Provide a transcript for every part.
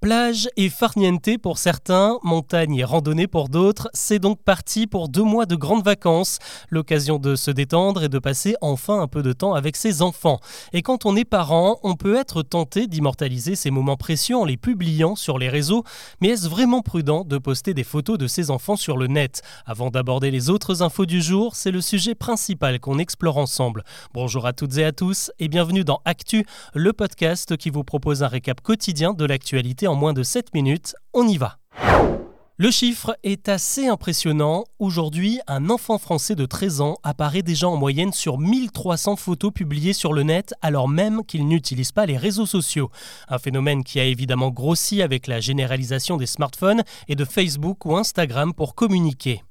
Plage et farniente pour certains, montagne et randonnée pour d'autres, c'est donc parti pour deux mois de grandes vacances, l'occasion de se détendre et de passer enfin un peu de temps avec ses enfants. Et quand on est parent, on peut être tenté d'immortaliser ces moments précieux en les publiant sur les réseaux, mais est-ce vraiment prudent de poster des photos de ses enfants sur le net? Avant d'aborder les autres infos du jour, c'est le sujet principal qu'on explore ensemble. Bonjour à toutes et à tous et bienvenue dans Actu, le podcast qui vous propose un récap quotidien de l'actualité en moins de 7 minutes. On y va. Le chiffre est assez impressionnant. Aujourd'hui, un enfant français de 13 ans apparaît déjà en moyenne sur 1300 photos publiées sur le net alors même qu'il n'utilise pas les réseaux sociaux. Un phénomène qui a évidemment grossi avec la généralisation des smartphones et de Facebook ou Instagram pour communiquer.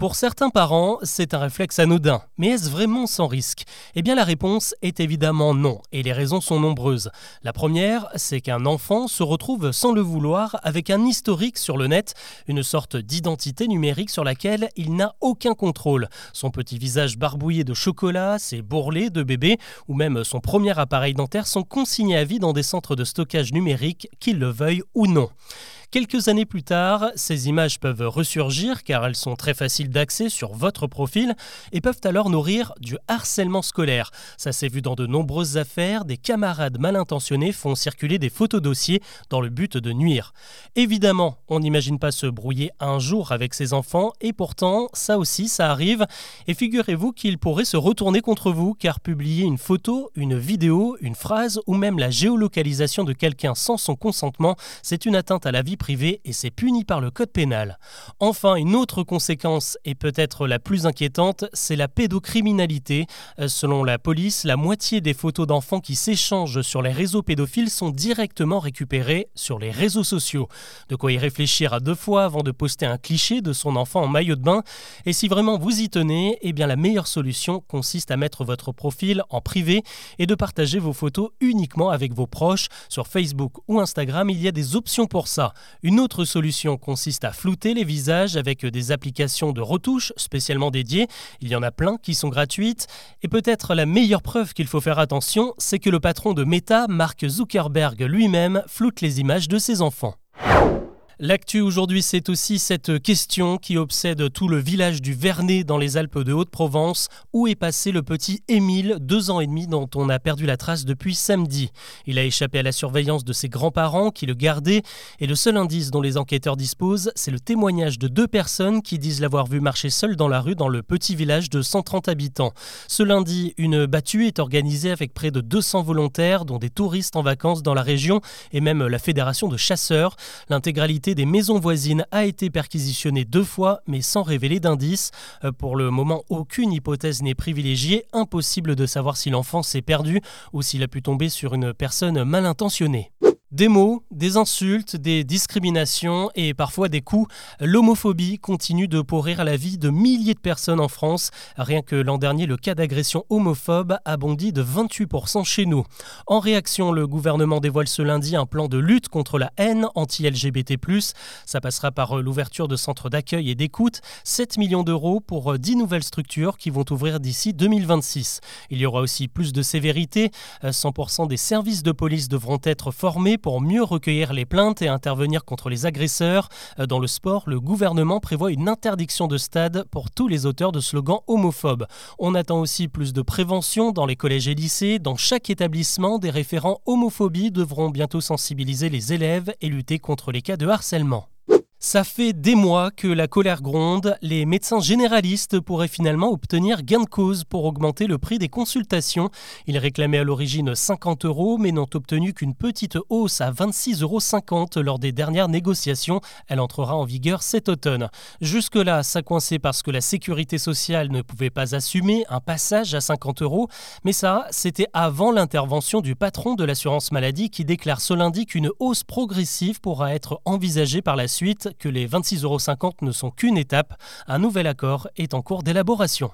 Pour certains parents, c'est un réflexe anodin, mais est-ce vraiment sans risque? Eh bien la réponse est évidemment non, et les raisons sont nombreuses. La première, c'est qu'un enfant se retrouve sans le vouloir avec un historique sur le net, une sorte d'identité numérique sur laquelle il n'a aucun contrôle. Son petit visage barbouillé de chocolat, ses bourrelets de bébé, ou même son premier appareil dentaire sont consignés à vie dans des centres de stockage numérique, qu'ils le veuillent ou non. Quelques années plus tard, ces images peuvent ressurgir car elles sont très faciles d'accès sur votre profil et peuvent alors nourrir du harcèlement scolaire. Ça s'est vu dans de nombreuses affaires, des camarades mal intentionnés font circuler des photos dossiers dans le but de nuire. Évidemment, on n'imagine pas se brouiller un jour avec ses enfants et pourtant, ça aussi, ça arrive. Et figurez-vous qu'il pourrait se retourner contre vous car publier une photo, une vidéo, une phrase ou même la géolocalisation de quelqu'un sans son consentement, c'est une atteinte à la vie privée et c'est puni par le code pénal. Enfin, une autre conséquence, et peut-être la plus inquiétante, c'est la pédocriminalité. Euh, selon la police, la moitié des photos d'enfants qui s'échangent sur les réseaux pédophiles sont directement récupérées sur les réseaux sociaux. De quoi y réfléchir à deux fois avant de poster un cliché de son enfant en maillot de bain. Et si vraiment vous y tenez, eh bien la meilleure solution consiste à mettre votre profil en privé et de partager vos photos uniquement avec vos proches. Sur Facebook ou Instagram, il y a des options pour ça. Une autre solution consiste à flouter les visages avec des applications de retouche spécialement dédiées. Il y en a plein qui sont gratuites. Et peut-être la meilleure preuve qu'il faut faire attention, c'est que le patron de Meta, Mark Zuckerberg lui-même, floute les images de ses enfants. L'actu aujourd'hui, c'est aussi cette question qui obsède tout le village du Vernet dans les Alpes de Haute-Provence. Où est passé le petit Émile, deux ans et demi, dont on a perdu la trace depuis samedi? Il a échappé à la surveillance de ses grands-parents qui le gardaient. Et le seul indice dont les enquêteurs disposent, c'est le témoignage de deux personnes qui disent l'avoir vu marcher seul dans la rue dans le petit village de 130 habitants. Ce lundi, une battue est organisée avec près de 200 volontaires, dont des touristes en vacances dans la région et même la fédération de chasseurs. L'intégralité des maisons voisines a été perquisitionnée deux fois, mais sans révéler d'indices. Euh, pour le moment, aucune hypothèse n'est privilégiée. Impossible de savoir si l'enfant s'est perdu ou s'il a pu tomber sur une personne mal intentionnée. Des mots, des insultes, des discriminations et parfois des coups, l'homophobie continue de pourrir la vie de milliers de personnes en France. Rien que l'an dernier, le cas d'agression homophobe a bondi de 28% chez nous. En réaction, le gouvernement dévoile ce lundi un plan de lutte contre la haine anti-LGBT+. Ça passera par euh, l'ouverture de centres d'accueil et d'écoute, 7 millions d'euros pour 10 euh, nouvelles structures qui vont ouvrir d'ici 2026. Il y aura aussi plus de sévérité. 100% euh, des services de police devront être formés pour mieux recueillir les plaintes et intervenir contre les agresseurs. Euh, dans le sport, le gouvernement prévoit une interdiction de stade pour tous les auteurs de slogans homophobes. On attend aussi plus de prévention dans les collèges et lycées. Dans chaque établissement, des référents homophobie devront bientôt sensibiliser les élèves et lutter contre les cas de harcèlement. Ça fait des mois que la colère gronde. Les médecins généralistes pourraient finalement obtenir gain de cause pour augmenter le prix des consultations. Ils réclamaient à l'origine 50 euros, mais n'ont obtenu qu'une petite hausse à 26,50 euros lors des dernières négociations. Elle entrera en vigueur cet automne. Jusque-là, ça coinçait parce que la sécurité sociale ne pouvait pas assumer un passage à 50 euros. Mais ça, c'était avant l'intervention du patron de l'assurance maladie qui déclare ce lundi qu'une hausse progressive pourra être envisagée par la suite que les 26,50 euros ne sont qu'une étape. Un nouvel accord est en cours d'élaboration.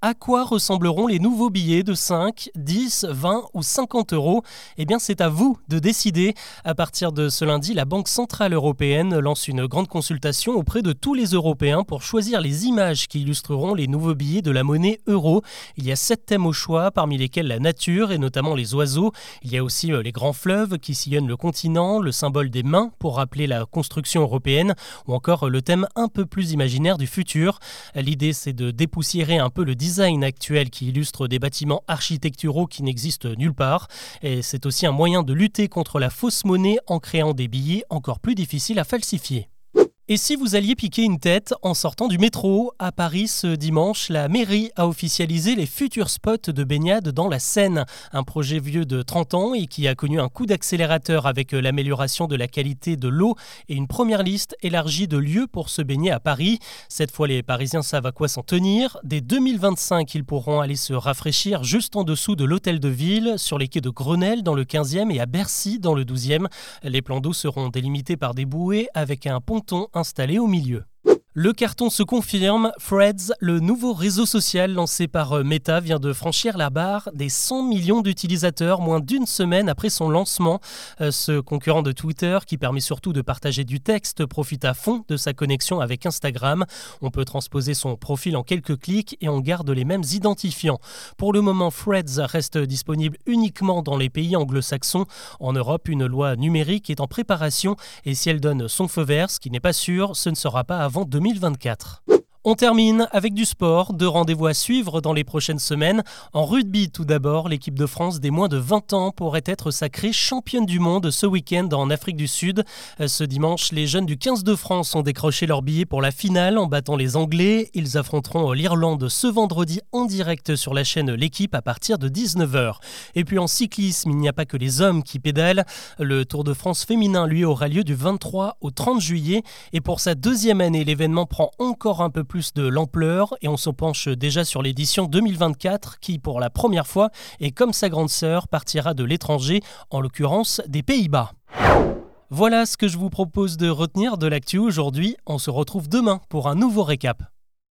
À quoi ressembleront les nouveaux billets de 5, 10, 20 ou 50 euros? Eh bien, c'est à vous de décider. À partir de ce lundi, la Banque Centrale Européenne lance une grande consultation auprès de tous les Européens pour choisir les images qui illustreront les nouveaux billets de la monnaie euro. Il y a sept thèmes au choix, parmi lesquels la nature et notamment les oiseaux. Il y a aussi euh, les grands fleuves qui sillonnent le continent, le symbole des mains pour rappeler la construction européenne, ou encore euh, le thème un peu plus imaginaire du futur. L'idée, c'est de dépoussiérer un peu le design actuel qui illustre des bâtiments architecturaux qui n'existent nulle part. Et c'est aussi un moyen de lutter contre la fausse monnaie en créant des billets encore plus difficiles à falsifier. Et si vous alliez piquer une tête en sortant du métro À Paris ce dimanche, la mairie a officialisé les futurs spots de baignade dans la Seine. Un projet vieux de 30 ans et qui a connu un coup d'accélérateur avec l'amélioration de la qualité de l'eau et une première liste élargie de lieux pour se baigner à Paris. Cette fois, les Parisiens savent à quoi s'en tenir. Dès 2025, ils pourront aller se rafraîchir juste en dessous de l'hôtel de ville, sur les quais de Grenelle dans le 15e et à Bercy dans le 12e. Les plans d'eau seront délimités par des bouées avec un ponton installé au milieu. Le carton se confirme, Threads, le nouveau réseau social lancé par euh, Meta, vient de franchir la barre des 100 millions d'utilisateurs moins d'une semaine après son lancement. Euh, ce concurrent de Twitter, qui permet surtout de partager du texte, profite à fond de sa connexion avec Instagram. On peut transposer son profil en quelques clics et on garde les mêmes identifiants. Pour le moment, Threads reste disponible uniquement dans les pays anglo-saxons. En Europe, une loi numérique est en préparation et si elle donne son feu vert, ce qui n'est pas sûr, ce ne sera pas avant 2020. 2024. On termine avec du sport, deux rendez-vous à suivre dans les prochaines semaines. En rugby tout d'abord, l'équipe de France des moins de 20 ans pourrait être sacrée championne du monde ce week-end en Afrique du Sud. Euh, ce dimanche, les jeunes du 15 de France ont décroché leur billet pour la finale en battant les Anglais. Ils affronteront l'Irlande ce vendredi en direct sur la chaîne L'équipe à partir de 19h. Et puis en cyclisme, il n'y a pas que les hommes qui pédalent. Le Tour de France féminin, lui, aura lieu du 23 au 30 juillet. Et pour sa deuxième année, l'événement prend encore un peu plus de l'ampleur et on se penche déjà sur l'édition 2024 qui, pour la première fois, et comme sa grande sœur, partira de l'étranger, en l'occurrence des Pays-Bas. Voilà ce que je vous propose de retenir de l'actu aujourd'hui. On se retrouve demain pour un nouveau récap.